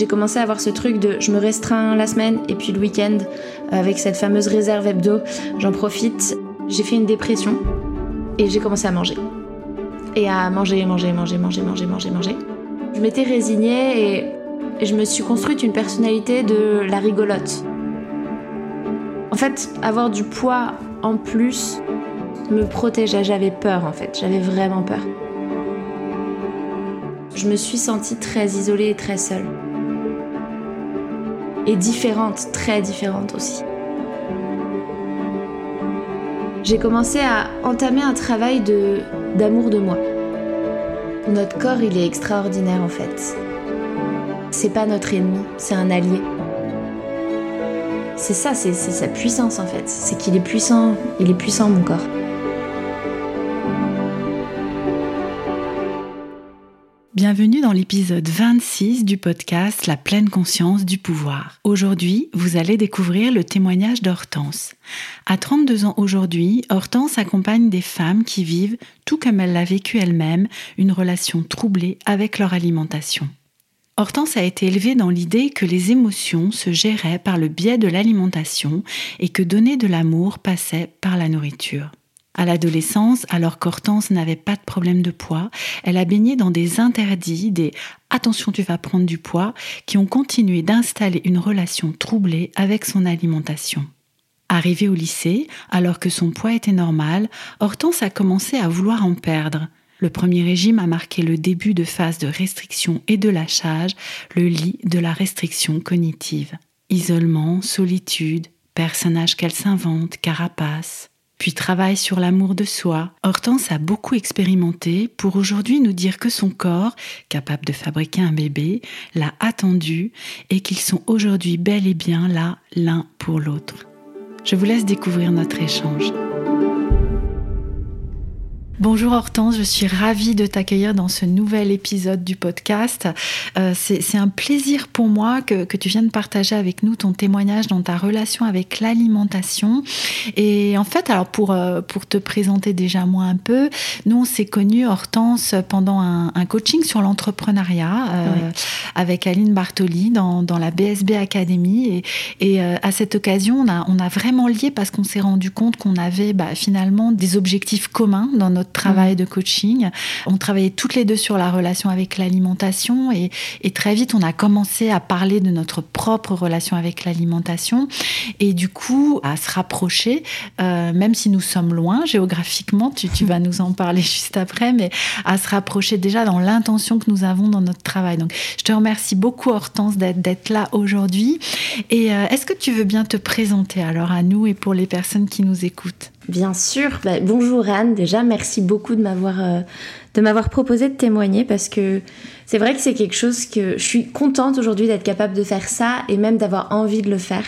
J'ai commencé à avoir ce truc de je me restreins la semaine et puis le week-end avec cette fameuse réserve hebdo, j'en profite. J'ai fait une dépression et j'ai commencé à manger. Et à manger, manger, manger, manger, manger, manger, manger. Je m'étais résignée et, je me suis construite une personnalité de la rigolote. En fait, avoir du poids en plus me protégeait, j'avais peur en fait, j'avais vraiment peur. Je me suis sentie très isolée et très seule et différente, très différente aussi. J'ai commencé à entamer un travail d'amour de moi. Notre corps, il est extraordinaire en fait. C'est pas notre ennemi, c'est un allié. C'est ça, c'est sa puissance en fait. C'est qu'il est puissant, il est puissant mon corps. Bienvenue dans l'épisode 26 du podcast La pleine conscience du pouvoir. Aujourd'hui, vous allez découvrir le témoignage d'Hortense. À 32 ans aujourd'hui, Hortense accompagne des femmes qui vivent, tout comme elle l'a vécu elle-même, une relation troublée avec leur alimentation. Hortense a été élevée dans l'idée que les émotions se géraient par le biais de l'alimentation et que donner de l'amour passait par la nourriture. À l'adolescence, alors qu'Hortense n'avait pas de problème de poids, elle a baigné dans des interdits, des attention tu vas prendre du poids, qui ont continué d'installer une relation troublée avec son alimentation. Arrivée au lycée, alors que son poids était normal, Hortense a commencé à vouloir en perdre. Le premier régime a marqué le début de phase de restriction et de lâchage, le lit de la restriction cognitive. Isolement, solitude, personnage qu'elle s'invente, carapace puis travaille sur l'amour de soi. Hortense a beaucoup expérimenté pour aujourd'hui nous dire que son corps, capable de fabriquer un bébé, l'a attendu et qu'ils sont aujourd'hui bel et bien là l'un pour l'autre. Je vous laisse découvrir notre échange. Bonjour Hortense, je suis ravie de t'accueillir dans ce nouvel épisode du podcast. Euh, c'est un plaisir pour moi que, que, tu viennes partager avec nous ton témoignage dans ta relation avec l'alimentation. Et en fait, alors pour, euh, pour te présenter déjà moi un peu, nous on s'est connus Hortense pendant un, un coaching sur l'entrepreneuriat euh, avec Aline Bartoli dans, dans, la BSB Academy. Et, et à cette occasion, on a, on a vraiment lié parce qu'on s'est rendu compte qu'on avait bah, finalement des objectifs communs dans notre travail de coaching. On travaillait toutes les deux sur la relation avec l'alimentation et, très vite on a commencé à parler de notre propre relation avec l'alimentation et du coup à se rapprocher, euh, même si nous sommes loin géographiquement, tu, vas nous en parler juste après, mais à se rapprocher déjà dans l'intention que nous avons dans notre travail. Donc je te remercie beaucoup Hortense d'être là aujourd'hui. Et euh, est-ce que tu veux bien te présenter alors à nous et pour les personnes qui nous écoutent? Bien sûr. Bah, bonjour Anne. Déjà, merci beaucoup de m'avoir euh, de m'avoir proposé de témoigner parce que c'est vrai que c'est quelque chose que je suis contente aujourd'hui d'être capable de faire ça et même d'avoir envie de le faire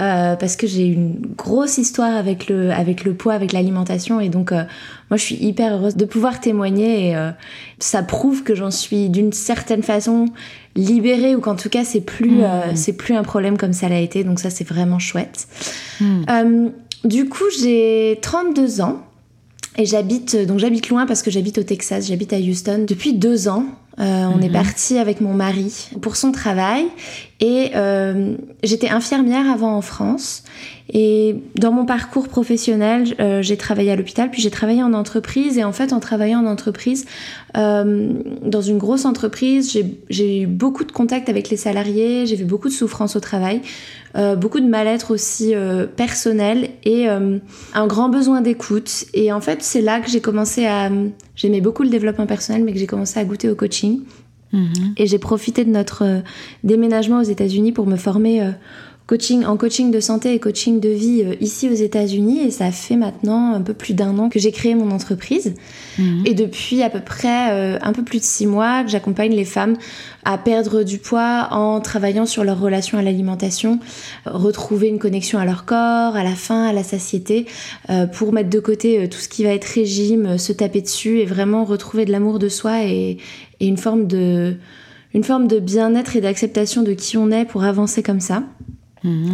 euh, parce que j'ai une grosse histoire avec le avec le poids, avec l'alimentation et donc euh, moi je suis hyper heureuse de pouvoir témoigner et ça prouve que j'en suis d'une certaine façon libérée ou qu'en tout cas c'est plus mmh. c'est plus un problème comme ça l'a été donc ça c'est vraiment chouette. Mmh. Du coup, j'ai 32 ans et j'habite donc j'habite loin parce que j'habite au Texas, j'habite à Houston depuis deux ans. Euh, on est mhm. parti avec mon mari pour son travail et euh, j'étais infirmière avant en France. Et dans mon parcours professionnel, euh, j'ai travaillé à l'hôpital, puis j'ai travaillé en entreprise. Et en fait, en travaillant en entreprise, dans une grosse entreprise, j'ai eu beaucoup de contacts avec les salariés, j'ai vu beaucoup de souffrance au travail. Euh, beaucoup de mal-être aussi euh, personnel et euh, un grand besoin d'écoute. Et en fait, c'est là que j'ai commencé à... J'aimais beaucoup le développement personnel, mais que j'ai commencé à goûter au coaching. Mhm. Et j'ai profité de notre déménagement aux États-Unis pour me former coaching, en coaching de santé et coaching de vie euh, ici aux États-Unis et ça fait maintenant un peu plus d'un an que j'ai créé mon entreprise. Mhm. Et depuis à peu près euh, un peu plus de six mois que j'accompagne les femmes à perdre du poids en travaillant sur leur relation à l'alimentation, retrouver une connexion à leur corps, à la faim, à la satiété, euh, pour mettre de côté tout ce qui va être régime, se taper dessus et vraiment retrouver de l'amour de soi et, et une forme de une forme de bien-être et d'acceptation de qui on est pour avancer comme ça. Mhm.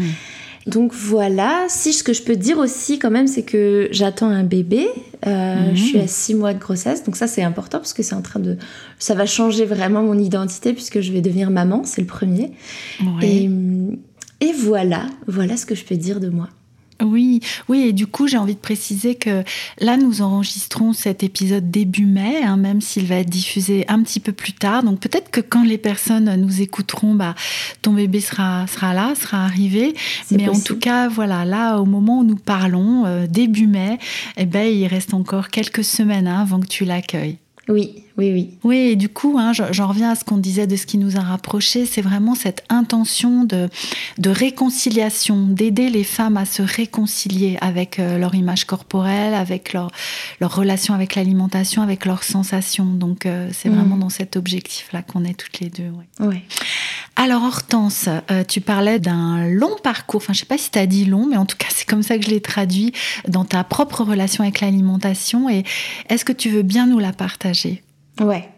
Donc voilà, si ce que je peux dire aussi quand même, c'est que j'attends un bébé. Euh, mhm. Je suis à six mois de grossesse, donc ça c'est important parce que c'est en train de, ça va changer vraiment mon identité puisque je vais devenir maman, c'est le premier. Et, et voilà, voilà ce que je peux dire de moi. Oui, oui, et du coup, j'ai envie de préciser que là, nous enregistrons cet épisode début mai, hein, même s'il va être diffusé un petit peu plus tard. Donc peut-être que quand les personnes nous écouteront, bah, ton bébé sera, sera là, sera arrivé. Mais en tout cas, voilà, là, au moment où nous parlons, euh, début mai, eh ben, il reste encore quelques semaines hein, avant que tu l'accueilles. Oui, oui, oui. Oui, et du coup, hein, j'en reviens à ce qu'on disait de ce qui nous a rapprochés, c'est vraiment cette intention de, de réconciliation, d'aider les femmes à se réconcilier avec euh, leur image corporelle, avec leur, leur relation avec l'alimentation, avec leurs sensations. Donc, euh, c'est vraiment mm. dans cet objectif-là qu'on est toutes les deux. Oui. Alors, Hortense, euh, tu parlais d'un long parcours, enfin, je sais pas si tu as dit long, mais en tout cas, c'est comme ça que je l'ai traduit dans ta propre relation avec l'alimentation. Et est-ce que tu veux bien nous la partager? Ouais.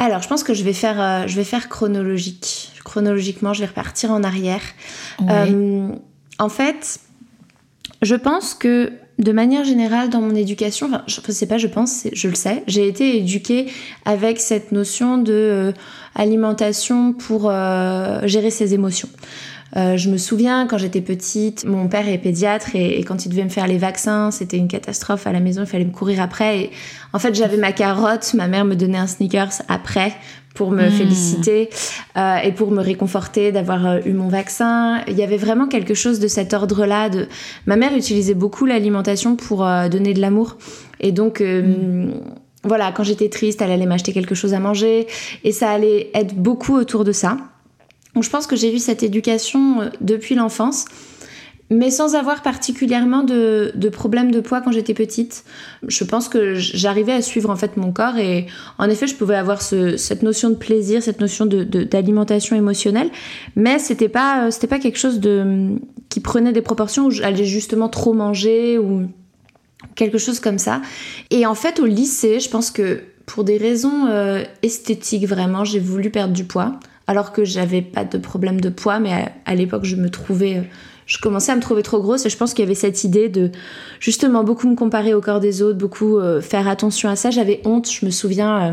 Alors, je pense que je vais faire, euh, je vais faire chronologique. Chronologiquement, je vais repartir en arrière. Euh, en fait, je pense que de manière générale, dans mon éducation, enfin, je ne sais pas, je pense, je le sais, j'ai été éduquée avec cette notion de euh, alimentation pour gérer ses émotions. Euh, je me souviens quand j'étais petite, mon père est pédiatre et, quand il devait me faire les vaccins, c'était une catastrophe à la maison, il fallait me courir après. Et en fait, j'avais ma carotte, ma mère me donnait un sneakers après pour me hmm. féliciter euh, et pour me réconforter d'avoir euh, eu mon vaccin. Il y avait vraiment quelque chose de cet ordre-là. De... Ma mère utilisait beaucoup l'alimentation pour donner de l'amour. Et donc... Hmm. Voilà, quand j'étais triste, elle allait m'acheter quelque chose à manger et ça allait être beaucoup autour de ça. Donc je pense que j'ai eu cette éducation euh, depuis l'enfance, mais sans avoir particulièrement de, de problème de poids quand j'étais petite. Je pense que j'arrivais à suivre en fait mon corps et en effet je pouvais avoir cette notion de plaisir, cette notion d'alimentation émotionnelle, mais c'était pas euh, c'était pas quelque chose qui prenait des proportions où j'allais justement trop manger ou quelque chose comme ça. Et en fait au lycée, je pense que pour des raisons euh, esthétiques vraiment, j'ai voulu perdre du poids alors que j'avais pas de problème de poids, mais à, l'époque je me trouvais, je commençais à me trouver trop grosse et je pense qu'il y avait cette idée de justement beaucoup me comparer au corps des autres, beaucoup euh, faire attention à ça. J'avais honte, je me souviens. Euh,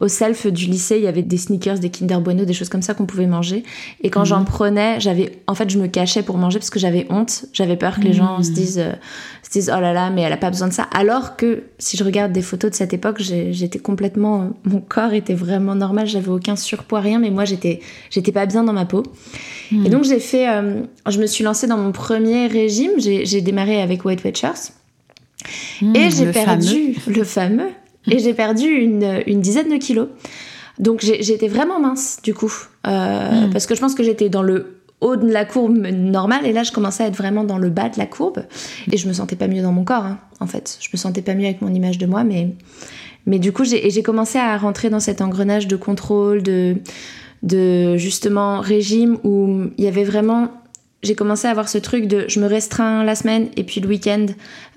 au self du lycée, il y avait des sneakers, des Kinder Bueno, des choses comme ça qu'on pouvait manger. Et quand j'en mhm. prenais, j'avais, en fait, je me cachais pour manger parce que j'avais honte. J'avais peur que les gens se mhm. disent, euh, se disent, oh là là, mais elle a pas besoin de ça. Alors que si je regarde des photos de cette époque, j'étais complètement, mon corps était vraiment normal. J'avais aucun surpoids, rien, mais moi, j'étais, j'étais pas bien dans ma peau. Mhm. Et donc, j'ai fait, euh, je me suis lancée dans mon premier régime. J'ai démarré avec White Watchers. et j'ai perdu le fameux et j'ai perdu une, une, dizaine de kilos. Donc j'étais vraiment mince du coup, euh, hmm. parce que je pense que j'étais dans le haut de la courbe normale et là je commençais à être vraiment dans le bas de la courbe et je me sentais pas mieux dans mon corps hein, en fait. Je me sentais pas mieux avec mon image de moi, mais mais du coup j'ai commencé à rentrer dans cet engrenage de contrôle, de de justement régime où il y avait vraiment j'ai commencé à avoir ce truc de je me restreins la semaine et puis le week-end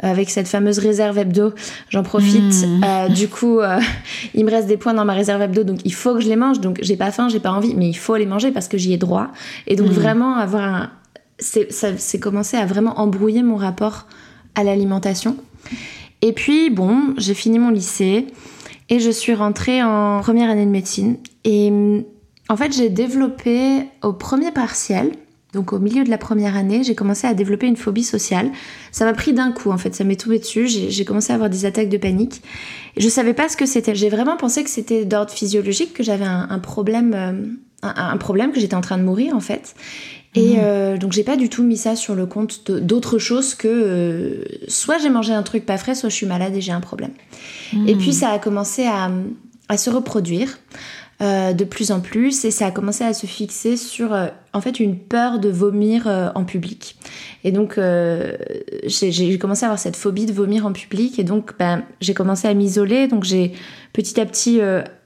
euh, avec cette fameuse réserve hebdo, j'en profite. Hmm. Euh, du coup, euh, il me reste des points dans ma réserve hebdo, donc il faut que je les mange. Donc j'ai pas faim, j'ai pas envie, mais il faut les manger parce que j'y ai droit. Et donc hmm. vraiment avoir un... c'est commencé à vraiment embrouiller mon rapport à l'alimentation. Et puis bon, j'ai fini mon lycée et je suis rentrée en première année de médecine. Et en fait, j'ai développé au premier partiel, donc au milieu de la première année, j'ai commencé à développer une phobie sociale. Ça m'a pris d'un coup en fait, ça m'est tombé dessus, j'ai commencé à avoir des attaques de panique. Je savais pas ce que c'était. J'ai vraiment pensé que c'était d'ordre physiologique, que j'avais un, problème, euh, un, problème, que j'étais en train de mourir en fait. Et mmh. euh, donc j'ai pas du tout mis ça sur le compte d'autre chose que euh, soit j'ai mangé un truc pas frais, soit je suis malade et j'ai un problème. Mmh. Et puis ça a commencé à, à se reproduire. Euh, de plus en plus et ça a commencé à se fixer sur en fait une peur de vomir euh, en public. Et donc j'ai commencé à avoir cette phobie de vomir en public et donc ben, j'ai commencé à m'isoler donc j'ai petit à petit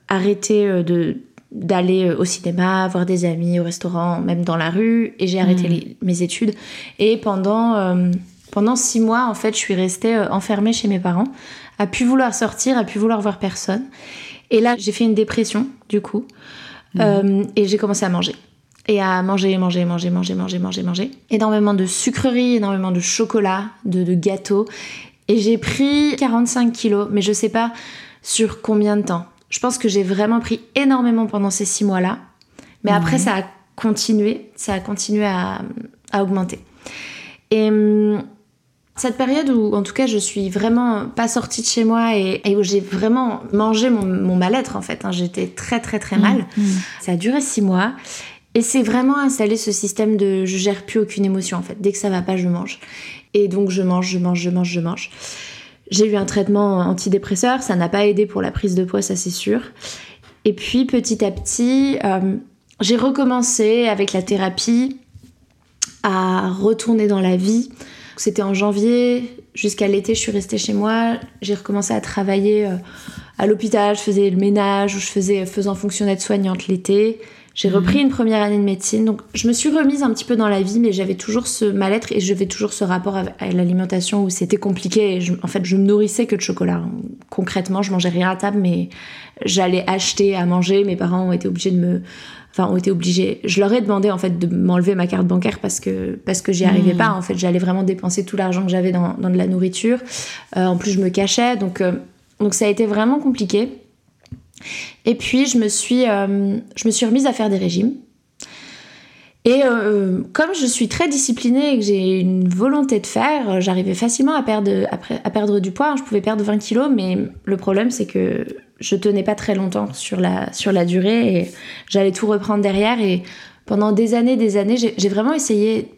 arrêté de d'aller au cinéma, voir des amis, au restaurant, même dans la rue et j'ai arrêté mmh. mes études et pendant pendant six mois en fait je suis restée enfermée chez mes parents, à pu vouloir sortir, à pu vouloir voir personne. Et là, j'ai fait une dépression, du coup. Euh, et j'ai commencé à manger. Et à manger, manger, manger, manger, manger, manger, manger. Énormément de sucreries, énormément de chocolat, de, de gâteaux. Et j'ai pris 45 kilos, mais je sais pas sur combien de temps. Je pense que j'ai vraiment pris énormément pendant ces six mois-là. Mais après, ça a continué, ça a continué à, à augmenter. Et hum, cette période où, en tout cas, je suis vraiment pas sortie de chez moi et, où j'ai vraiment mangé mon, mal-être, en fait. Hein. J'étais très, très, très mal. Mm, mm. Ça a duré six mois. Et c'est vraiment installé ce système de je gère plus aucune émotion, en fait. Dès que ça va pas, je mange. Et donc, je mange, je mange, je mange, je mange. J'ai eu un traitement antidépresseur. Ça n'a pas aidé pour la prise de poids, ça c'est sûr. Et puis, petit à petit, euh, j'ai recommencé avec la thérapie à retourner dans la vie c'était en janvier, jusqu'à l'été, je suis restée chez moi. J'ai recommencé à travailler euh, à l'hôpital, je faisais le ménage ou je faisais faisant fonction d'aide-soignante l'été. J'ai mhm. repris une première année de médecine, donc je me suis remise un petit peu dans la vie, mais j'avais toujours ce mal-être et j'avais toujours ce rapport à, l'alimentation où c'était compliqué. en fait, je me nourrissais que de chocolat. Concrètement, je mangeais rien à table, mais j'allais acheter à manger. Mes parents ont été obligés de me enfin ont été obligés. Je leur ai demandé en fait de m'enlever ma carte bancaire parce que parce que j'y arrivais hmm. pas. En fait, j'allais vraiment dépenser tout l'argent que j'avais dans, dans, de la nourriture. Euh, en plus, je me cachais, donc euh, donc ça a été vraiment compliqué. Et puis je me suis euh, je me suis remise à faire des régimes. Et comme je suis très disciplinée et que j'ai une volonté de faire, j'arrivais facilement à perdre, à, perdre du poids. Je pouvais perdre 20 kilos, mais le problème c'est que je tenais pas très longtemps sur la, sur la durée et j'allais tout reprendre derrière. Et pendant des années, des années, j'ai vraiment essayé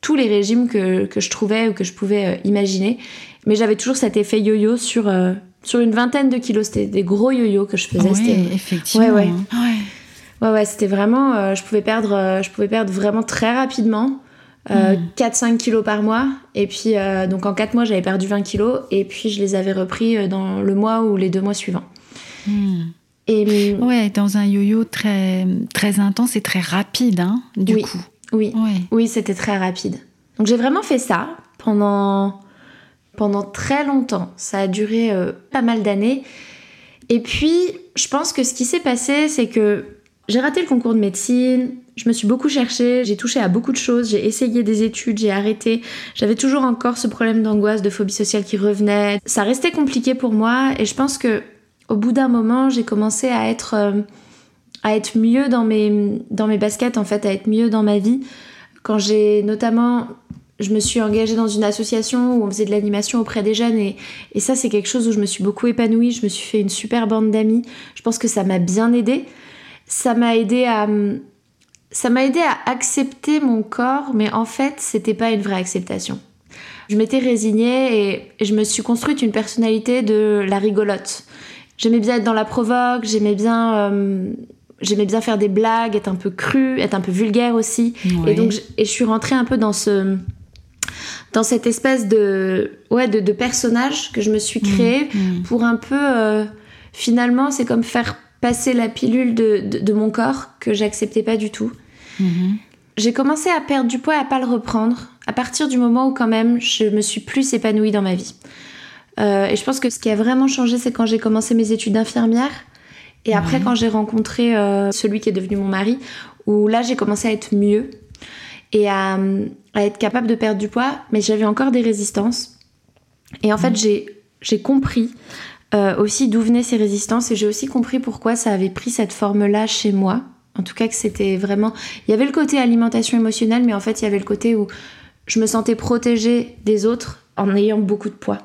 tous les régimes que, que, je trouvais ou que je pouvais euh, imaginer. Mais j'avais toujours cet effet yo-yo sur, euh, sur une vingtaine de kilos. C'était des gros yo-yo que je faisais. Oui, effectivement. Ouais, ouais. Ouais, ouais, c'était vraiment. Euh, je, pouvais perdre, je pouvais perdre vraiment très rapidement. 4-5 hmm. kilos par mois. Et puis, donc en 4 mois, j'avais perdu 20 kilos. Et puis, je les avais repris dans le mois ou les deux mois suivants. Hmm. Et ouais, dans un yo-yo très très intense et très rapide, hein, du oui, coup. Oui, oui, c'était très rapide. Donc j'ai vraiment fait ça pendant pendant très longtemps. Ça a duré euh, pas mal d'années. Et puis, je pense que ce qui s'est passé, c'est que j'ai raté le concours de médecine. Je me suis beaucoup cherchée, j'ai touché à beaucoup de choses, j'ai essayé des études, j'ai arrêté. J'avais toujours encore ce problème d'angoisse, de phobie sociale qui revenait. Ça restait compliqué pour moi et je pense que au bout d'un moment, j'ai commencé à être, euh, à être mieux dans mes, dans mes baskets, en fait, à être mieux dans ma vie. Quand j'ai notamment, je me suis engagée dans une association où on faisait de l'animation auprès des jeunes et, et ça, c'est quelque chose où je me suis beaucoup épanouie. Je me suis fait une super bande d'amis. Je pense que ça m'a bien aidé. Ça m'a aidé à, ça m'a aidé à accepter mon corps, mais en fait, c'était pas une vraie acceptation. Je m'étais résignée et, et je me suis construite une personnalité de la rigolote j'aimais bien être dans la provoque, j'aimais bien euh, j'aimais bien faire des blagues, être un peu cru, être un peu vulgaire aussi. Et donc et je suis rentrée un peu dans ce dans cette espèce de ouais de, de personnage que je me suis mmh, créé mmh. pour un peu euh, finalement c'est comme faire passer la pilule de, de, mon corps que j'acceptais pas du tout. Mmh. J'ai commencé à perdre du poids et à pas le reprendre à partir du moment où quand même je me suis plus épanouie dans ma vie. Euh, et je pense que ce qui a vraiment changé, c'est quand j'ai commencé mes études d'infirmière. Et après, quand j'ai rencontré euh, celui qui est devenu mon mari, où là, j'ai commencé à être mieux et à, être capable de perdre du poids, mais j'avais encore des résistances. Et en fait, j'ai compris euh, aussi d'où venaient ces résistances et j'ai aussi compris pourquoi ça avait pris cette forme-là chez moi. En tout cas, que c'était vraiment. Il y avait le côté alimentation émotionnelle, mais en fait, il y avait le côté où je me sentais protégée des autres en ayant beaucoup de poids.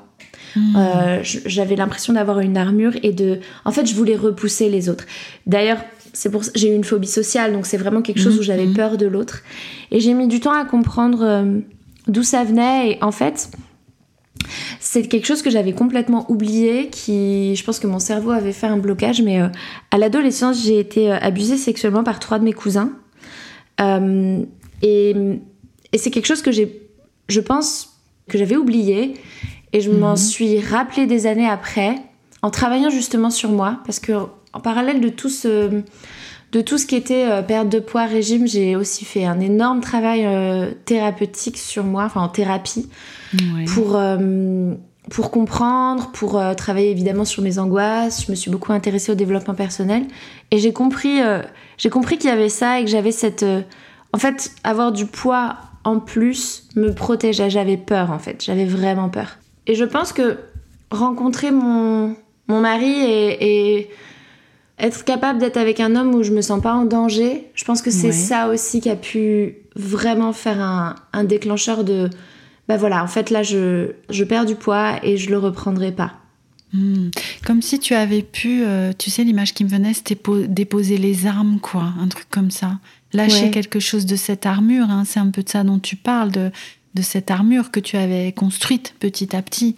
Hmm. Euh, j'avais l'impression d'avoir une armure et de. En fait, je voulais repousser les autres. D'ailleurs, c'est pour j'ai eu une phobie sociale, donc c'est vraiment quelque chose où j'avais hmm. peur de l'autre. Et j'ai mis du temps à comprendre euh, d'où ça venait. Et en fait, c'est quelque chose que j'avais complètement oublié, qui, je pense que mon cerveau avait fait un blocage, mais euh, à l'adolescence, j'ai été euh, abusée sexuellement par trois de mes cousins. Euh, et, c'est quelque chose que j'ai, je pense, que j'avais oublié, et je m'en mhm. suis rappelé des années après, en travaillant justement sur moi, parce que en parallèle de tout ce de tout ce qui était perte de poids, régime, j'ai aussi fait un énorme travail thérapeutique sur moi, enfin en thérapie, pour, euh, pour comprendre, pour euh, travailler évidemment sur mes angoisses. Je me suis beaucoup intéressée au développement personnel et j'ai compris, euh, j'ai compris qu'il y avait ça et que j'avais cette. en fait, avoir du poids en plus me protégeait. J'avais peur en fait, j'avais vraiment peur. Et je pense que rencontrer mon, mon mari et, être capable d'être avec un homme où je me sens pas en danger, je pense que c'est ça aussi qui a pu vraiment faire un, un déclencheur de bah voilà, en fait là je, je perds du poids et je le reprendrai pas. Hmm. Comme si tu avais pu, euh, tu sais, l'image qui me venait, c'était déposer les armes, quoi, un truc comme ça. Lâcher quelque chose de cette armure, hein, c'est un peu de ça dont tu parles, de, de cette armure que tu avais construite petit à petit.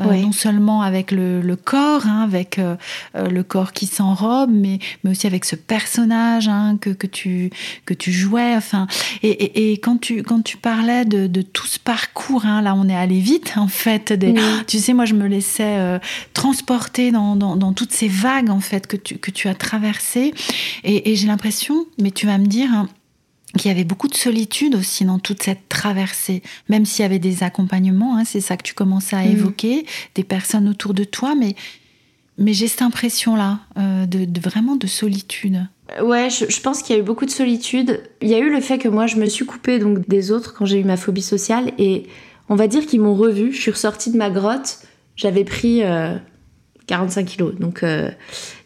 Euh, non seulement avec le, corps, hein, avec euh, euh, le corps qui s'enrobe, mais, mais aussi avec ce personnage hein, que, que, tu, que tu jouais. Enfin, et, et, quand, tu, quand tu parlais de, de tout ce parcours, hein, là on est allé vite en fait. Des, Tu sais, moi je me laissais transporter dans, dans, dans, toutes ces vagues en fait que tu, que tu as traversées. Et, et j'ai l'impression, mais tu vas me dire, hein, qu'il y avait beaucoup de solitude aussi dans toute cette traversée, même s'il y avait des accompagnements, hein, c'est ça que tu commençais à mm. évoquer, des personnes autour de toi, mais, mais j'ai cette impression-là euh, de, vraiment de solitude. Ouais, je, pense qu'il y a eu beaucoup de solitude. Il y a eu le fait que moi, je me suis coupée donc des autres quand j'ai eu ma phobie sociale, et on va dire qu'ils m'ont revue. Je suis ressortie de ma grotte, j'avais pris 45 euh, kilos, donc euh,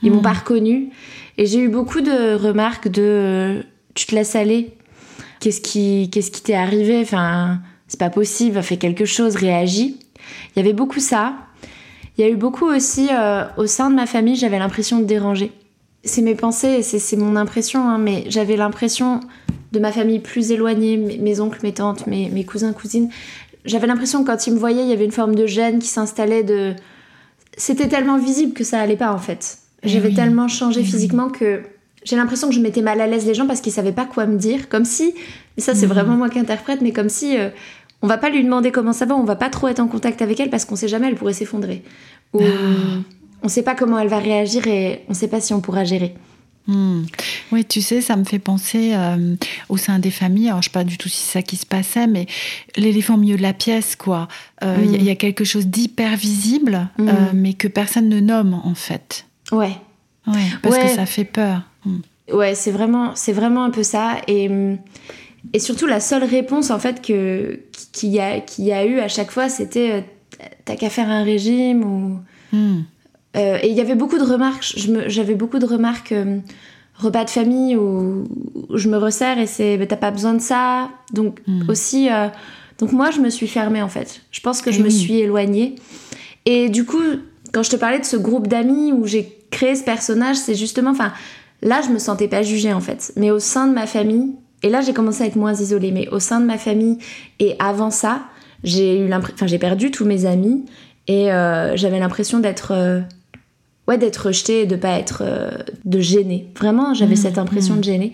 ils m'ont mm. pas reconnue. Et j'ai eu beaucoup de remarques de tu te laisses aller. Qu'est-ce qui qu'est-ce qui t'est arrivé? Enfin, c'est pas possible, fais quelque chose, réagis. Il y avait beaucoup ça. Il y a eu beaucoup aussi euh, au sein de ma famille, j'avais l'impression de déranger. C'est mes pensées, c'est mon impression, hein, mais j'avais l'impression de ma famille plus éloignée, mes, oncles, mes tantes, mes, mes cousins, cousines. J'avais l'impression que quand ils me voyaient, il y avait une forme de gêne qui s'installait de. C'était tellement visible que ça allait pas en fait. Eh j'avais tellement changé eh physiquement que j'ai l'impression que je mettais mal à l'aise les gens parce qu'ils savaient pas quoi me dire, comme si, ça c'est mhm. vraiment moi qui interprète, mais comme si euh, on va pas lui demander comment ça va, on va pas trop être en contact avec elle parce qu'on sait jamais, elle pourrait s'effondrer. Ou ah. on sait pas comment elle va réagir et on sait pas si on pourra gérer. Hmm. Oui, tu sais, ça me fait penser euh, au sein des familles. Alors, je sais pas du tout si c'est ça qui se passait, mais l'éléphant au milieu de la pièce, quoi. Euh, il y, a hmm. quelque chose d'hyper visible, hmm. mais que personne ne nomme, en fait. Ouais. Ouais, parce que ça fait peur. Mm. Ouais, c'est vraiment, c'est vraiment un peu ça. Et, et surtout, la seule réponse, en fait, que, qu'il, y a, qu'il y a eu à chaque fois, c'était euh, T'as qu'à faire un régime ou. Mm. Euh, et il y avait beaucoup de remarques. j'avais beaucoup de remarques. Euh, repas de famille où, je me resserre et c'est t'as pas besoin de ça. Donc, mm. aussi. donc, moi, je me suis fermée, en fait. Je pense que je me suis éloignée. Et du coup, quand je te parlais de ce groupe d'amis où j'ai créé ce personnage, c'est justement. Enfin Là, je me sentais pas jugée en fait. Mais au sein de ma famille, et là j'ai commencé à être moins isolée, mais au sein de ma famille et avant ça, j'ai eu enfin j'ai perdu tous mes amis et euh, j'avais l'impression d'être euh, ouais d'être rejetée et de pas être euh, de gêner. Vraiment, j'avais cette mmh, impression mmh. de gêner.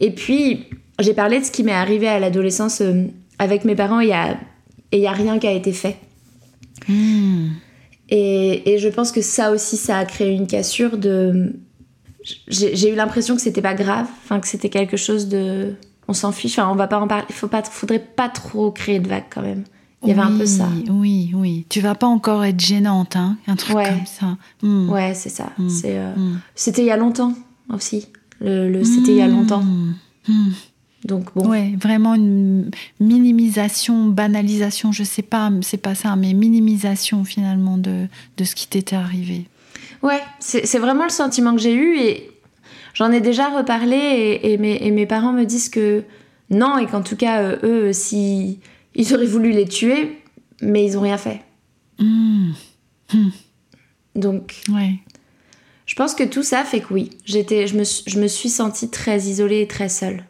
Et puis j'ai parlé de ce qui m'est arrivé à l'adolescence avec mes parents. Il y a et il y a rien qui a été fait. Mmh. Et, et, je pense que ça aussi, ça a créé une cassure de j'ai eu l'impression que c'était pas grave, enfin que c'était quelque chose de, on s'en fiche, enfin on va pas en parler, il faut pas, faudrait pas trop créer de vagues quand même. Il y avait un peu ça. Oui, oui. Tu vas pas encore être gênante, hein, un truc comme ça. Hmm. Ouais, c'est ça. Hmm. Euh, hmm. C'était il y a longtemps aussi. Le, c'était il y a longtemps. Donc bon. Ouais, vraiment une minimisation, banalisation, je sais pas, c'est pas ça, mais minimisation finalement de, de ce qui t'était arrivé. Ouais, c'est vraiment le sentiment que j'ai eu et j'en ai déjà reparlé et, mes, parents me disent que non et qu'en tout cas, euh, eux, si ils auraient voulu les tuer, mais ils ont rien fait. Mmh. Mmh. Donc, ouais. je pense que tout ça fait que oui, j'étais, je, me, je me suis sentie très isolée et très seule.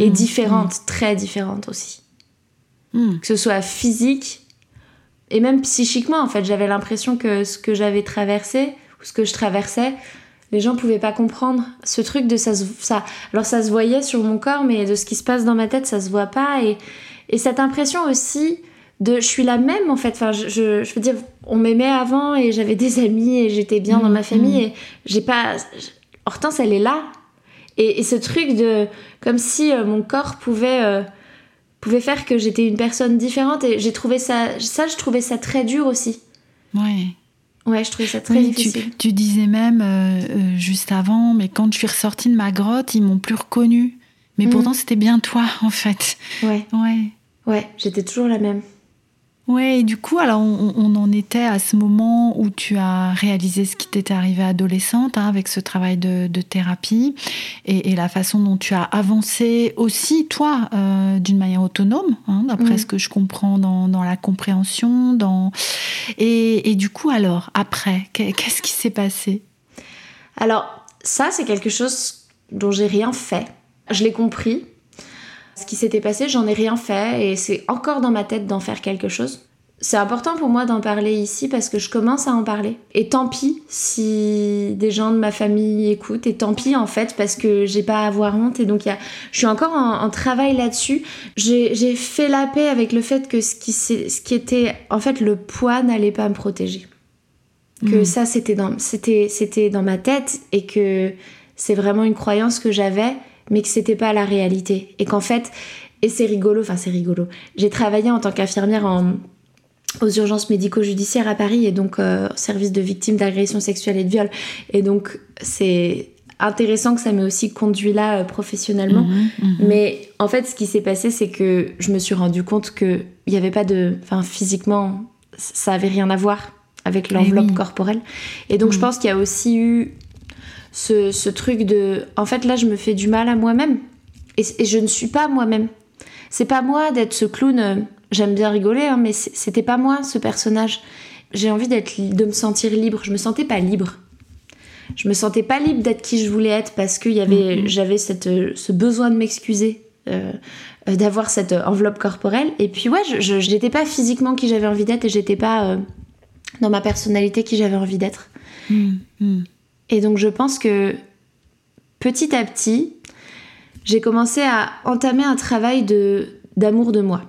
Et mmh. différente, très différente aussi. Que ce soit physique et même psychiquement, en fait. J'avais l'impression que ce que j'avais traversé ce que je traversais, les gens pouvaient pas comprendre. Ce truc de ça, ça, alors ça se voyait sur mon corps, mais de ce qui se passe dans ma tête, ça se voit pas. Et, et cette impression aussi de je suis la même en fait. Enfin, je, je, veux dire, on m'aimait avant et j'avais des amis et j'étais bien dans ma mmh, famille mmh. et j'ai pas. Hortense, elle est là. Et, et, ce truc de. Comme si euh, mon corps pouvait. Euh, pouvait faire que j'étais une personne différente et j'ai trouvé ça ça je trouvais ça très dur aussi ouais ouais je trouvais ça très difficile tu, tu, disais même euh, euh, juste avant mais quand je suis ressortie de ma grotte ils m'ont plus reconnue. Mais mm. pourtant c'était bien toi en fait. Ouais. Ouais. Ouais j'étais toujours la même Ouais, et du coup, alors on, en était à ce moment où tu as réalisé ce qui t'était arrivé adolescente hein, avec ce travail de, thérapie et, la façon dont tu as avancé aussi, toi, euh, d'une manière autonome, hein, d'après ce que je comprends dans, la compréhension. Dans... Et, et du coup, alors, après, qu'est-ce qui s'est passé? Alors, ça, c'est quelque chose dont j'ai rien fait. Je l'ai compris, ce qui s'était passé, j'en ai rien fait et c'est encore dans ma tête d'en faire quelque chose. C'est important pour moi d'en parler ici parce que je commence à en parler. Et tant pis si des gens de ma famille écoutent. Et tant pis en fait parce que j'ai pas à avoir honte. Et donc y a... je suis encore en, travail là-dessus. J'ai fait la paix avec le fait que ce qui, ce qui était en fait le poids n'allait pas me protéger. Que mmh. ça c'était dans, c'était dans ma tête et que c'est vraiment une croyance que j'avais mais que c'était pas la réalité. Et qu'en fait, et c'est rigolo, enfin c'est rigolo. J'ai travaillé en tant qu'infirmière en, aux urgences médico-judiciaires à Paris et donc euh, service de victimes d'agressions sexuelles et de viol. Et donc c'est intéressant que ça m'ait aussi conduit là euh, professionnellement. Mhm, mhm. Mais en fait, ce qui s'est passé, c'est que je me suis rendu compte qu'il n'y avait pas de. Enfin, physiquement, ça avait rien à voir avec eh l'enveloppe corporelle. Et donc, je mhm. pense qu'il y a aussi eu ce, truc de en fait là je me fais du mal à moi-même. Et, je ne suis pas moi-même. C'est pas moi d'être ce clown euh, j'aime bien rigoler hein, mais c'était pas moi ce personnage. J'ai envie d'être de me sentir libre. Je me sentais pas libre. Je me sentais pas libre d'être qui je voulais être parce que y avait mm-hmm. j'avais cette euh, ce besoin de m'excuser euh, d'avoir cette enveloppe corporelle. Et puis ouais je n'étais pas physiquement qui j'avais envie d'être et j'étais pas dans ma personnalité qui j'avais envie d'être. Mm-hmm. Et donc je pense que petit à petit, j'ai commencé à entamer un travail d'amour de moi.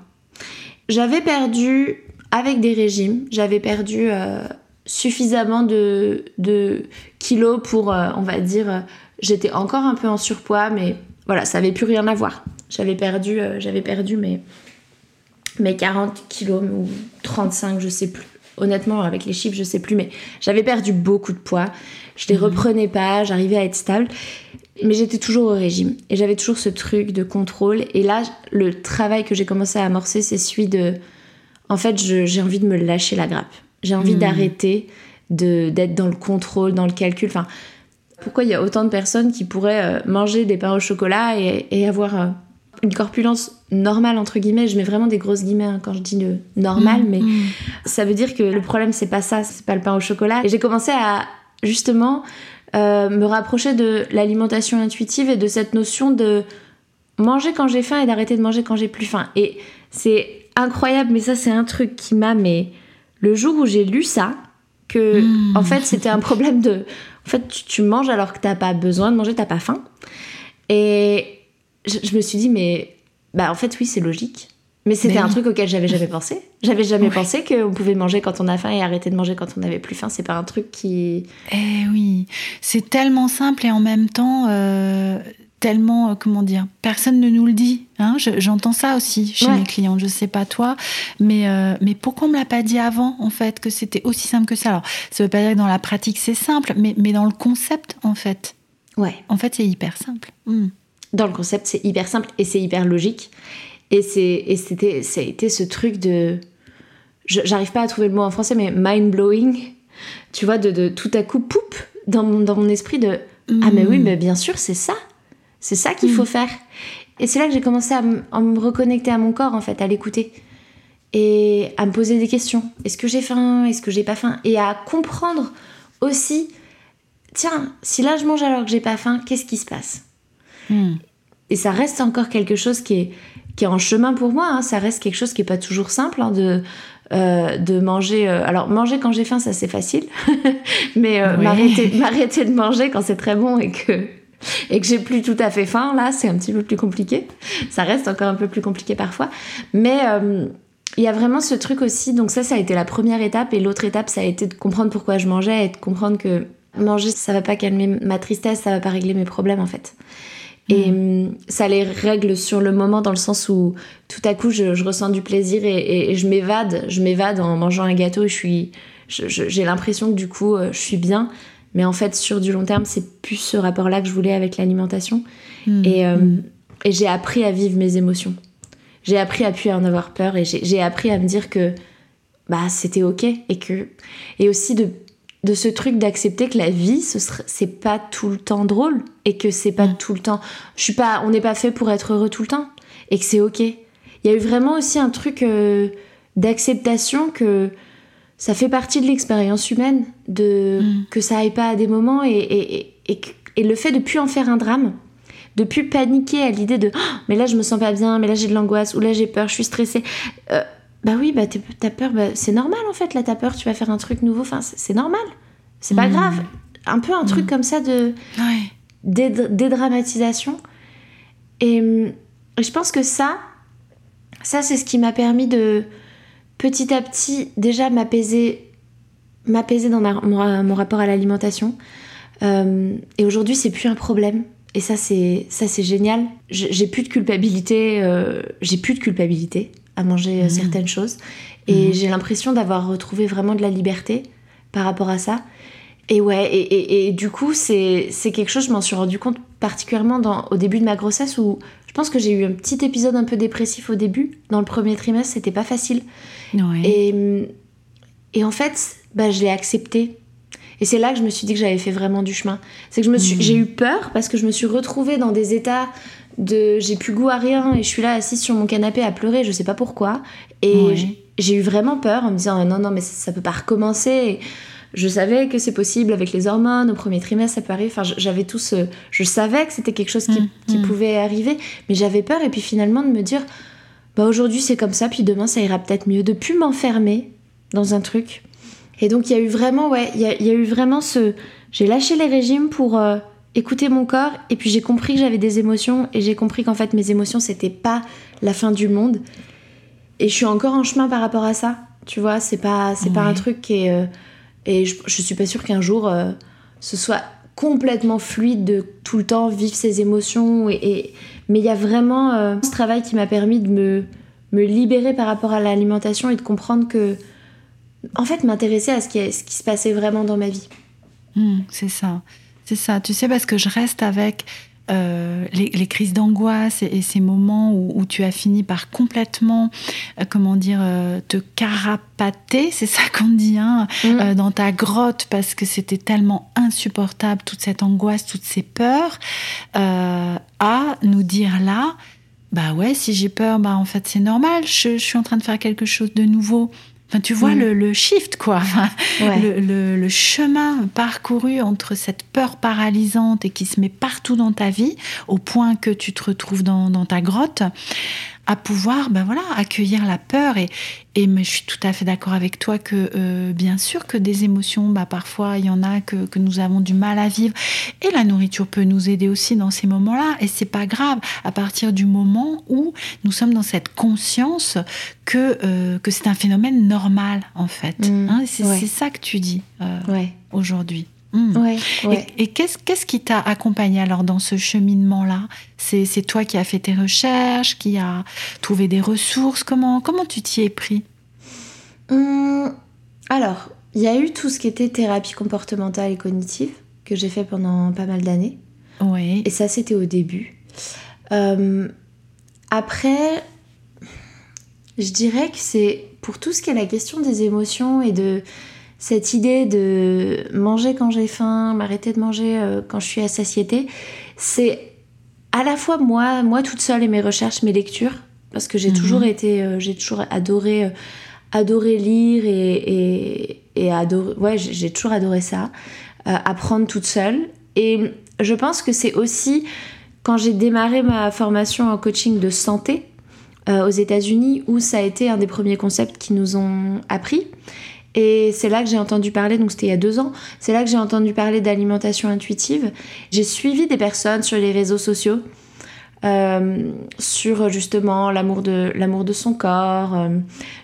J'avais perdu avec des régimes, j'avais perdu euh, suffisamment de, kilos pour, euh, on va dire, euh, j'étais encore un peu en surpoids, mais voilà, ça n'avait plus rien à voir. J'avais perdu, mes 40 kilos ou 35, je sais plus. Honnêtement, avec les chiffres, je sais plus, mais j'avais perdu beaucoup de poids. Je les mhm. reprenais pas, j'arrivais à être stable. Mais j'étais toujours au régime. Et j'avais toujours ce truc de contrôle. Et là, le travail que j'ai commencé à amorcer, c'est celui de. En fait, j'ai envie de me lâcher la grappe. J'ai envie mhm. d'arrêter d'être dans le contrôle, dans le calcul. Enfin, pourquoi il y a autant de personnes qui pourraient euh, manger des pains au chocolat et, avoir euh, une corpulence normale entre guillemets? Je mets vraiment des grosses guillemets hein, quand je dis le normal mhm. mais ça veut dire que le problème c'est pas ça c'est pas le pain au chocolat et j'ai commencé à justement euh, me rapprocher de l'alimentation intuitive et de cette notion de manger quand j'ai faim et d'arrêter de manger quand j'ai plus faim. Et c'est incroyable, mais ça c'est un truc qui m'a... Mais le jour où j'ai lu ça, que mmh. en fait c'était un problème de... En fait tu, manges alors que t'as pas besoin de manger, t'as pas faim. Et je, je me suis dit, mais bah en fait oui c'est logique. Mais c'était un truc auquel j'avais jamais pensé. J'avais jamais pensé qu'on pouvait manger quand on a faim et arrêter de manger quand on n'avait plus faim. C'est pas un truc qui. Eh oui, c'est tellement simple et en même temps euh, tellement euh, comment dire. Personne ne nous le dit. Hein J'entends ça aussi chez mes clients. Je sais pas toi, mais euh, mais pourquoi on me l'a pas dit avant en fait que c'était aussi simple que ça? Alors ça veut pas dire que dans la pratique c'est simple, mais mais dans le concept en fait. Ouais. En fait c'est hyper simple. Hmm. Dans le concept c'est hyper simple et c'est hyper logique. Et c'était, ça a été ce truc de, j'arrive pas à trouver le mot en français, mais mind blowing. tu vois, de, tout à coup, poup, dans mon, dans mon esprit de Ah, mais oui, mm. mais bien sûr, c'est ça. C'est ça qu'il faut faire. Et c'est là que j'ai commencé à, me reconnecter à mon corps, en fait, à l'écouter. Et à me poser des questions. Est-ce que j'ai faim? Est-ce que j'ai pas faim? Et à comprendre aussi, tiens, si là je mange alors que j'ai pas faim, qu'est-ce qui se passe? Mm. Et ça reste encore quelque chose qui est, qui est en chemin pour moi. Hein. Ça reste quelque chose qui est pas toujours simple hein, de, euh, de manger. Euh, alors manger quand j'ai faim, ça c'est facile, mais euh, m'arrêter, de manger quand c'est très bon et que et que j'ai plus tout à fait faim, là c'est un petit peu plus compliqué. Ça reste encore un peu plus compliqué parfois, mais il y a vraiment ce truc aussi. Donc ça, ça a été la première étape et l'autre étape, ça a été de comprendre pourquoi je mangeais et de comprendre que manger, ça va pas calmer ma tristesse, ça va pas régler mes problèmes en fait. Et mm. hum, ça les règle sur le moment dans le sens où tout à coup je, ressens du plaisir et, je m'évade, je m'évade en mangeant un gâteau. Je suis, j'ai l'impression que du coup euh, je suis bien, mais en fait sur du long terme c'est plus ce rapport-là que je voulais avec l'alimentation. Mm. Et, mm. et j'ai appris à vivre mes émotions. J'ai appris à plus en avoir peur et j'ai appris à me dire que bah c'était ok et que et aussi de de ce truc d'accepter que la vie ce c'est pas tout le temps drôle et que c'est pas mm. tout le temps je suis pas on n'est pas fait pour être heureux tout le temps et que c'est ok il y a eu vraiment aussi un truc euh, d'acceptation que ça fait partie de l'expérience humaine de mm. que ça aille pas à des moments et, et, et, et, le fait de plus en faire un drame de plus paniquer à l'idée de oh, mais là je me sens pas bien mais là j'ai de l'angoisse ou là j'ai peur je suis stressée euh, bah oui, bah t'as peur, bah, c'est normal en fait, là t'as peur, tu vas faire un truc nouveau, enfin c'est normal, c'est pas hmm. grave. Un peu un truc hmm. comme ça de dédramatisation. Et, je pense que ça, ça c'est ce qui m'a permis de petit à petit déjà m'apaiser m'apaiser dans mon, rapport à l'alimentation. Euh, et aujourd'hui c'est plus un problème. Et ça c'est ça c'est génial. J'ai plus de culpabilité. Euh, j'ai plus de culpabilité à manger euh, mmh. certaines choses. Et mmh. j'ai l'impression d'avoir retrouvé vraiment de la liberté par rapport à ça. Et ouais, et, et, du coup, c'est quelque chose, je m'en suis rendu compte particulièrement dans, au début de ma grossesse où je pense que j'ai eu un petit épisode un peu dépressif au début. Dans le premier trimestre, c'était pas facile. Et, et en fait, bah, je l'ai accepté. Et c'est là que je me suis dit que j'avais fait vraiment du chemin. C'est que je me suis, mmh. j'ai eu peur parce que je me suis retrouvée dans des états de j'ai plus goût à rien et je suis là assise sur mon canapé à pleurer, je sais pas pourquoi. Et j'ai eu vraiment peur en me disant non, non, mais ça, peut pas recommencer. je savais que c'est possible avec les hormones, au premier trimestre ça peut arriver. Enfin, j'avais tout ce. Je savais que c'était quelque chose qui, mm, mm. pouvait arriver, mais j'avais peur et puis finalement de me dire bah aujourd'hui c'est comme ça, puis demain ça ira peut-être mieux. De plus m'enfermer dans un truc. Et donc il y a eu vraiment, ouais, il y a, eu vraiment ce. J'ai lâché les régimes pour. Euh, écouter mon corps et puis j'ai compris que j'avais des émotions et j'ai compris qu'en fait mes émotions c'était pas la fin du monde. Et je suis encore en chemin par rapport à ça tu vois. C'est pas c'est pas un truc qui est euh, et je, je, suis pas sûre qu'un jour euh, ce soit complètement fluide de tout le temps vivre ses émotions et, mais il y a vraiment euh, ce travail qui m'a permis de me me libérer par rapport à l'alimentation et de comprendre que en fait m'intéresser à ce qui, ce qui se passait vraiment dans ma vie. Mmh, c'est ça c'est ça, tu sais, parce que je reste avec euh, les, crises d'angoisse et, ces moments où, tu as fini par complètement, euh, comment dire, euh, te carapater, c'est ça qu'on dit, hein, mm. dans ta grotte parce que c'était tellement insupportable, toute cette angoisse, toutes ces peurs, à nous dire là, bah ouais, si j'ai peur, bah en fait c'est normal, je, je suis en train de faire quelque chose de nouveau tu vois mm. le, shift, quoi. le, chemin parcouru entre cette peur paralysante et qui se met partout dans ta vie, au point que tu te retrouves dans ta grotte, à pouvoir ben voilà, accueillir la peur. Et, et je suis tout à fait d'accord avec toi que euh, bien sûr que des émotions, bah, parfois il y en a que, que, nous avons du mal à vivre. Et la nourriture peut nous aider aussi dans ces moments-là. Et c'est pas grave à partir du moment où nous sommes dans cette conscience que, euh, que c'est un phénomène normal en fait. Mmh. Hein, c'est ça que tu dis euh, aujourd'hui. Hmm. Et, qu'est-ce, qui t'a accompagné alors dans ce cheminement-là? C'est, toi qui as fait tes recherches, qui a trouvé des ressources? Comment, comment tu t'y es pris? Hmm, Alors, il y a eu tout ce qui était thérapie comportementale et cognitive que j'ai fait pendant pas mal d'années. Oui. Et ça, c'était au début. Euh, après, je dirais que c'est pour tout ce qui est la question des émotions et de cette idée de manger quand j'ai faim, m'arrêter de manger euh, quand je suis à satiété, c'est à la fois moi, moi toute seule et mes recherches, mes lectures, parce que j'ai mhm. toujours été, euh, j'ai toujours adoré, euh, adoré lire et, et, adoré, ouais, j'ai toujours adoré ça, apprendre toute seule. Et je pense que c'est aussi quand j'ai démarré ma formation en coaching de santé aux États-Unis, où ça a été un des premiers concepts qui nous ont appris. Et c'est là que j'ai entendu parler, donc c'était il y a deux ans, c'est là que j'ai entendu parler d'alimentation intuitive. J'ai suivi des personnes sur les réseaux sociaux euh, sur justement l'amour de, l'amour de son corps. Euh,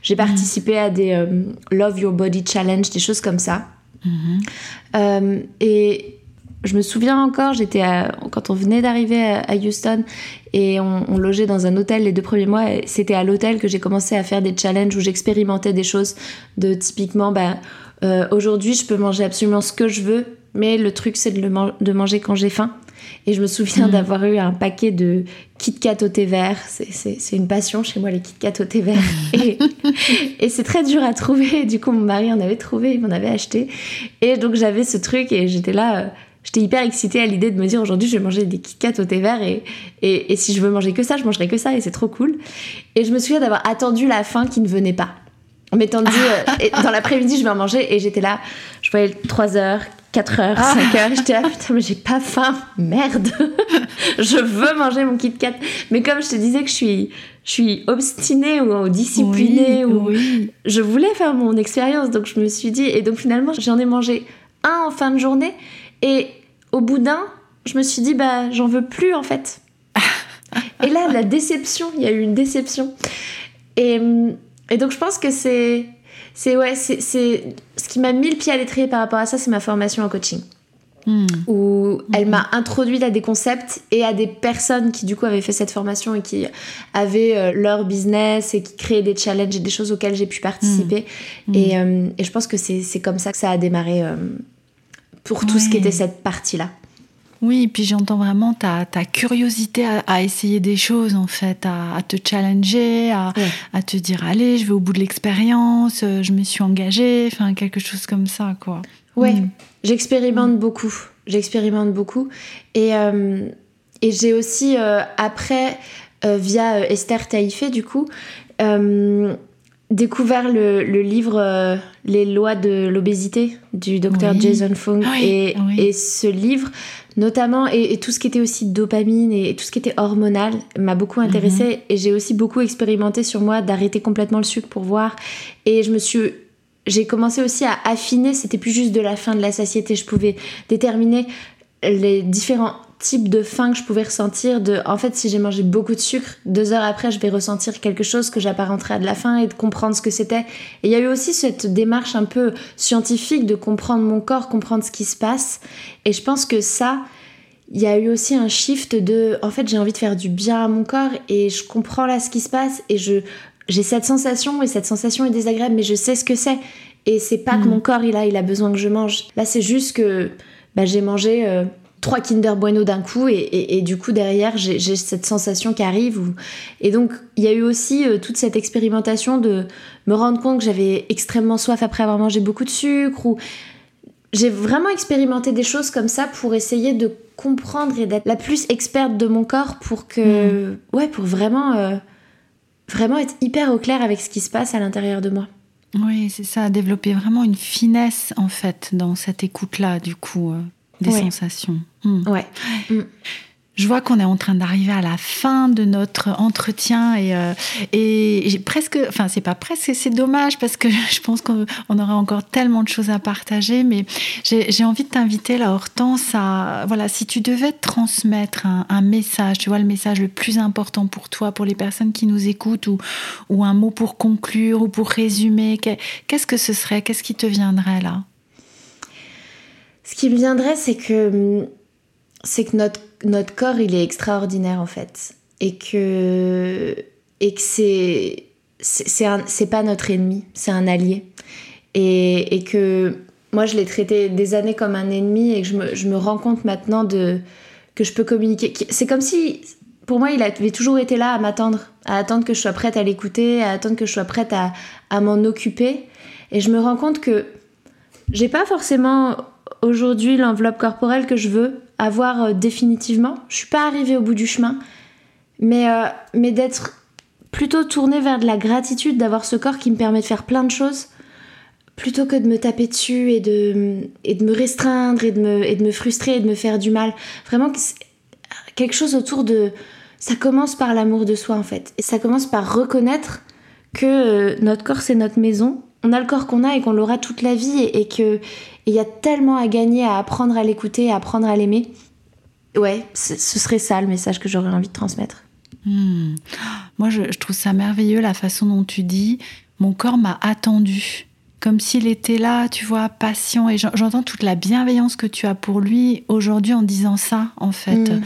j'ai mm. participé à des euh, Love Your Body Challenge, des choses comme ça. Mm-hmm. et je me souviens encore, j'étais quand on venait d'arriver à, Houston et on, logeait dans un hôtel les deux premiers mois. C'était à l'hôtel que j'ai commencé à faire des challenges où j'expérimentais des choses de typiquement, bah, euh, aujourd'hui je peux manger absolument ce que je veux, mais le truc c'est de, de manger quand j'ai faim. Et je me souviens mm. d'avoir eu un paquet de Kit Kat au thé vert. C'est une passion chez moi, les Kit Kat au thé vert. et, et c'est très dur à trouver. Du coup, mon mari en avait trouvé, il m'en avait acheté. Et donc, j'avais ce truc et j'étais là. J'étais hyper excitée à l'idée de me dire aujourd'hui je vais manger des Kit Kat au thé vert et, et, si je veux manger que ça, je mangerai que ça et c'est trop cool. Et je me souviens d'avoir attendu la fin qui ne venait pas. En m'étant dit, euh, dans l'après-midi, je vais en manger et j'étais là, je voyais 3 heures, 4 heures, 5 ah. heures, j'étais là, putain, mais j'ai pas faim, merde, je veux manger mon Kit Kat. Mais comme je te disais que je suis, je suis obstinée ou, disciplinée, ou je voulais faire mon expérience, donc je me suis dit, et donc finalement, j'en ai mangé un en fin de journée et au bout d'un, je me suis dit, bah, j'en veux plus en fait. et là, la déception, il y a eu une déception. Et, et donc, je pense que c'est. C'est ouais, c'est ce qui m'a mis le pied à l'étrier par rapport à ça, c'est ma formation en coaching. Hmm. Où elle m'a introduite à des concepts et à des personnes qui du coup avaient fait cette formation et qui avaient euh, leur business et qui créaient des challenges et des choses auxquelles j'ai pu participer. Hmm. Et, euh, et, je pense que c'est comme ça que ça a démarré euh, pour tout ce qui était cette partie-là. Oui, puis j'entends vraiment ta, ta curiosité à, essayer des choses, en fait, à, te challenger, à, à, te dire, allez, je vais au bout de l'expérience, euh, je me suis engagée, enfin, quelque chose comme ça, quoi. Ouais, mm. j'expérimente beaucoup, j'expérimente beaucoup. Et, euh, et j'ai aussi, euh, après, via Esther Taïfé, du coup, découvert le, le livre euh, Les lois de l'obésité du docteur Jason Fung. et, et, ce livre, notamment, et, tout ce qui était aussi dopamine et, tout ce qui était hormonal, m'a beaucoup intéressé mhm. Et j'ai aussi beaucoup expérimenté sur moi d'arrêter complètement le sucre pour voir. Et je me suis. J'ai commencé aussi à affiner, c'était plus juste de la fin de la satiété, je pouvais déterminer les différents type de faim que je pouvais ressentir de en fait si j'ai mangé beaucoup de sucre deux heures après je vais ressentir quelque chose que j'apparenterais à de la faim et de comprendre ce que c'était. Et il y a eu aussi cette démarche un peu scientifique de comprendre mon corps comprendre ce qui se passe. Et je pense que ça il y a eu aussi un shift de en fait j'ai envie de faire du bien à mon corps et je comprends là ce qui se passe et je j'ai cette sensation et cette sensation est désagréable mais je sais ce que c'est. Et c'est pas que mm. mon corps il a il a besoin que je mange. Là c'est juste que bah, j'ai mangé euh, trois Kinder Bueno d'un coup et, du coup derrière j'ai cette sensation qui arrive et donc il y a eu aussi euh, toute cette expérimentation de me rendre compte que j'avais extrêmement soif après avoir mangé beaucoup de sucre ou j'ai vraiment expérimenté des choses comme ça pour essayer de comprendre et d'être la plus experte de mon corps pour que mm. ouais pour vraiment euh, vraiment être hyper au clair avec ce qui se passe à l'intérieur de moi. Oui, c'est ça, développer vraiment une finesse en fait dans cette écoute là du coup. Des sensations. Hmm. Ouais. Je vois qu'on est en train d'arriver à la fin de notre entretien et, euh, et presque, enfin c'est pas presque, c'est dommage parce que je pense qu'on aurait encore tellement de choses à partager, mais j'ai envie de t'inviter là Hortense à, voilà, si tu devais transmettre un, message, tu vois le message le plus important pour toi, pour les personnes qui nous écoutent ou, ou un mot pour conclure ou pour résumer, qu'est-ce que ce serait, qu'est-ce qui te viendrait là? Ce qui me viendrait, c'est que, c'est que notre, notre corps, il est extraordinaire en fait. Et que, et que c'est, c'est pas notre ennemi, c'est un allié. Et, et, que moi, je l'ai traité des années comme un ennemi et que je me, je me rends compte maintenant de, que je peux communiquer. C'est comme si, pour moi, il avait toujours été là à m'attendre, à attendre que je sois prête à l'écouter, à attendre que je sois prête à, à m'en occuper. Et je me rends compte que J'ai pas forcément aujourd'hui l'enveloppe corporelle que je veux avoir euh, définitivement. Je suis pas arrivée au bout du chemin, mais, euh, mais d'être plutôt tournée vers de la gratitude, d'avoir ce corps qui me permet de faire plein de choses, plutôt que de me taper dessus et de, et de me restreindre et de me, et de me frustrer et de me faire du mal. Vraiment quelque chose autour de... Ça commence par l'amour de soi en fait. Et ça commence par reconnaître que euh, notre corps c'est notre maison. On a le corps qu'on a et qu'on l'aura toute la vie et, que il y a tellement à gagner à apprendre à l'écouter, à apprendre à l'aimer. Ouais, ce serait ça le message que j'aurais envie de transmettre. Hmm. Moi, je, trouve ça merveilleux la façon dont tu dis mon corps m'a attendu. Comme s'il était là, tu vois, patient. Et j'entends toute la bienveillance que tu as pour lui aujourd'hui en disant ça, en fait. Hmm.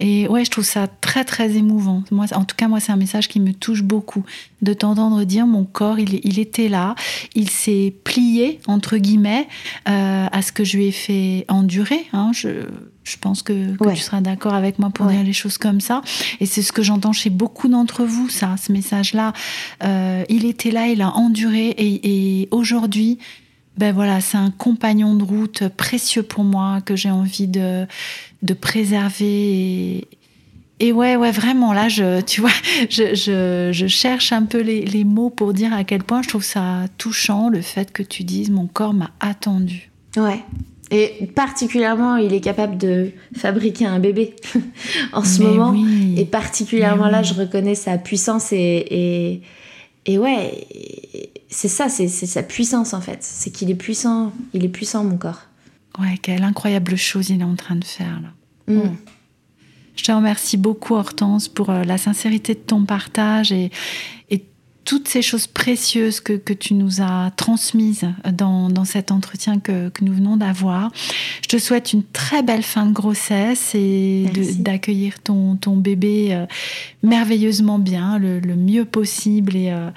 Et ouais, je trouve ça très, très émouvant. Moi, en tout cas, moi, c'est un message qui me touche beaucoup. De t'entendre dire, mon corps, il, il était là. Il s'est plié, entre guillemets, euh, à ce que je lui ai fait endurer. Hein. Je, je pense que, tu seras d'accord avec moi pour dire les choses comme ça. Et c'est ce que j'entends chez beaucoup d'entre vous, ça, ce message-là. Euh, il était là, il a enduré. Et, et aujourd'hui, ben voilà, c'est un compagnon de route précieux pour moi que j'ai envie de, de préserver. Et, ouais, ouais, vraiment, là, je, tu vois, je, je, je cherche un peu les, les, mots pour dire à quel point je trouve ça touchant, le fait que tu dises mon corps m'a attendu. Ouais. Et particulièrement, il est capable de fabriquer un bébé en ce moment. Et particulièrement là, je reconnais sa puissance et, et, et ouais, c'est ça, c'est sa puissance en fait. C'est qu'il est puissant, il est puissant mon corps. Ouais, quelle incroyable chose il est en train de faire là. Mm. Je te remercie beaucoup Hortense pour euh, la sincérité de ton partage et, et toutes ces choses précieuses que, que, tu nous as transmises dans, dans cet entretien que, que nous venons d'avoir. Je te souhaite une très belle fin de grossesse et d'accueillir ton, ton bébé euh, merveilleusement bien, le, le mieux possible et, euh,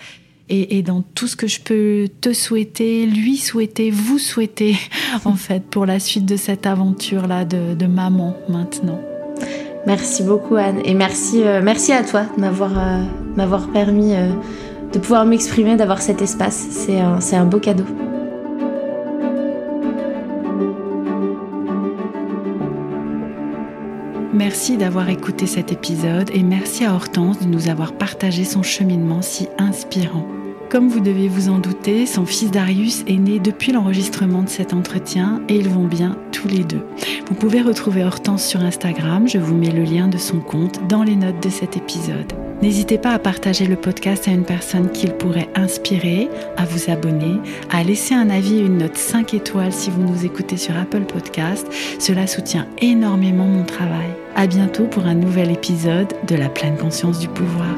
et, dans tout ce que je peux te souhaiter, lui souhaiter, vous souhaiter, en fait, pour la suite de cette aventure-là de, maman maintenant. Merci beaucoup Anne et merci, euh, merci à toi de m'avoir euh, permis euh, de pouvoir m'exprimer, d'avoir cet espace. C'est un, beau cadeau. Merci d'avoir écouté cet épisode et merci à Hortense de nous avoir partagé son cheminement si inspirant. Comme vous devez vous en douter, son fils Darius est né depuis l'enregistrement de cet entretien et ils vont bien tous les deux. Vous pouvez retrouver Hortense sur Instagram, je vous mets le lien de son compte dans les notes de cet épisode. N'hésitez pas à partager le podcast à une personne qu'il pourrait inspirer, à vous abonner, à laisser un avis et une note 5 étoiles si vous nous écoutez sur Apple Podcast. Cela soutient énormément mon travail. À bientôt pour un nouvel épisode de La pleine conscience du pouvoir.